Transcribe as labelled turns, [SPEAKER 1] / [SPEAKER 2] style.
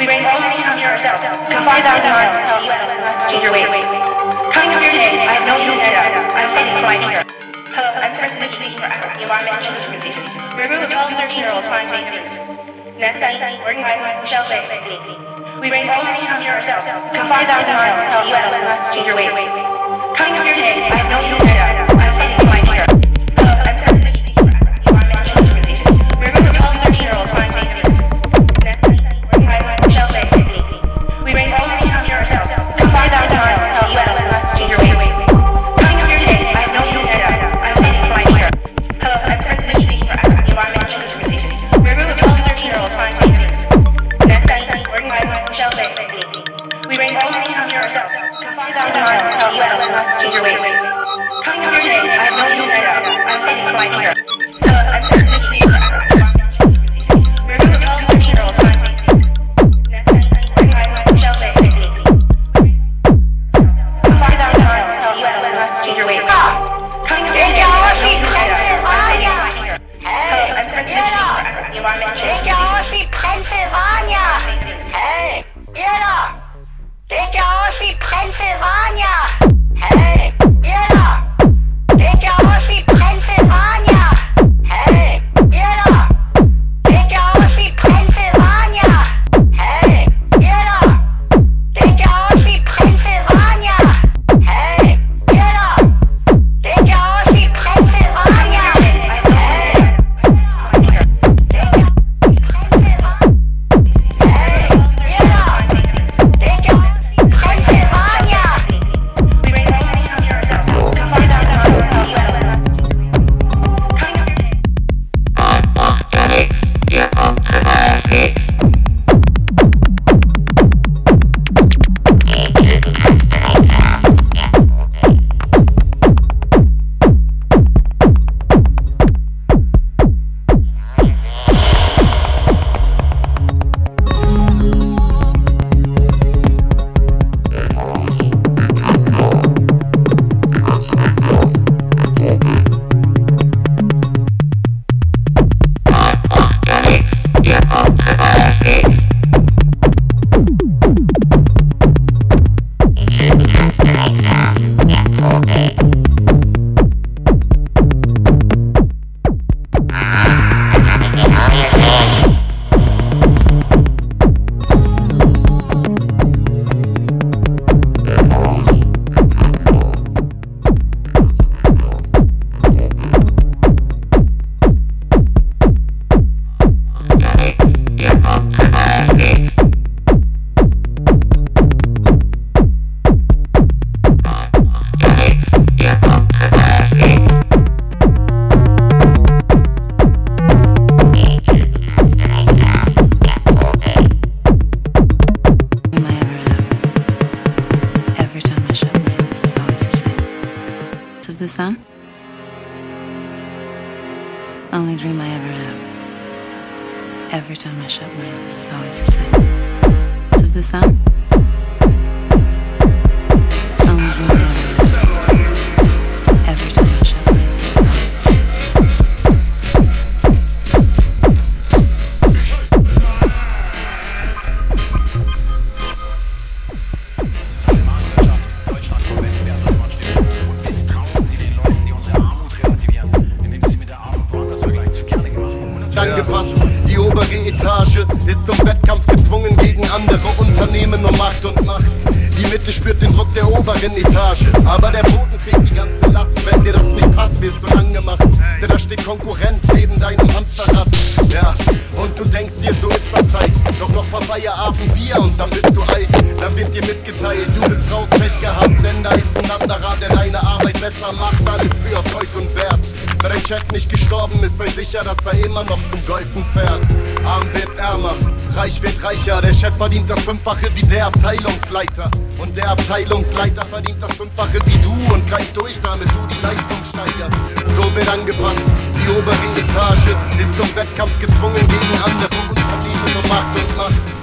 [SPEAKER 1] We raise all the on ourselves. Confide our hearts to you change your ways. Coming here today, I have known you Eda. I'm standing for my teacher. Hello, I'm Sarah Smith speaking for the Environmental Change Organization. We're a group 13 year olds trying to make things. Working by Michelle Bay, and me. We raise all the on ourselves. Confide our hearts to you change here today, I have known you Eda. rain only on to your ways. Come here I've you later. I'm heading for my
[SPEAKER 2] Only dream I ever have. Every time I shut my eyes, it's always the same. Of the sun?
[SPEAKER 3] Andere Unternehmen um Macht und Macht. Die Mitte spürt den Druck der oberen Etage. Aber der Boden trägt die ganze Last. Wenn dir das nicht passt, wirst du angemacht. Denn da steht Konkurrenz neben deinem Hamsterrad. Ja, und du denkst dir, so ist das Zeit. Doch noch paar Feierabend Bier und dann bist du alt. Dann wird dir mitgeteilt, du bist raus, Pech gehabt. Denn da ist ein anderer, der deine Arbeit besser macht. Alles für Erfolg und Wert. Wenn dein Chef nicht gestorben ist, sei sicher, dass er immer noch zum Golfen fährt. Arm wird ärmer, reich wird reicher. Der Chef verdient das Fünffache wie der Abteilungsleiter. Und der Abteilungsleiter verdient das Fünffache wie du und greift durch, damit du die Leistung steigerst. So wird angepasst. Die obere Etage ist zum Wettkampf gezwungen gegen andere Unternehmen um Markt und Macht.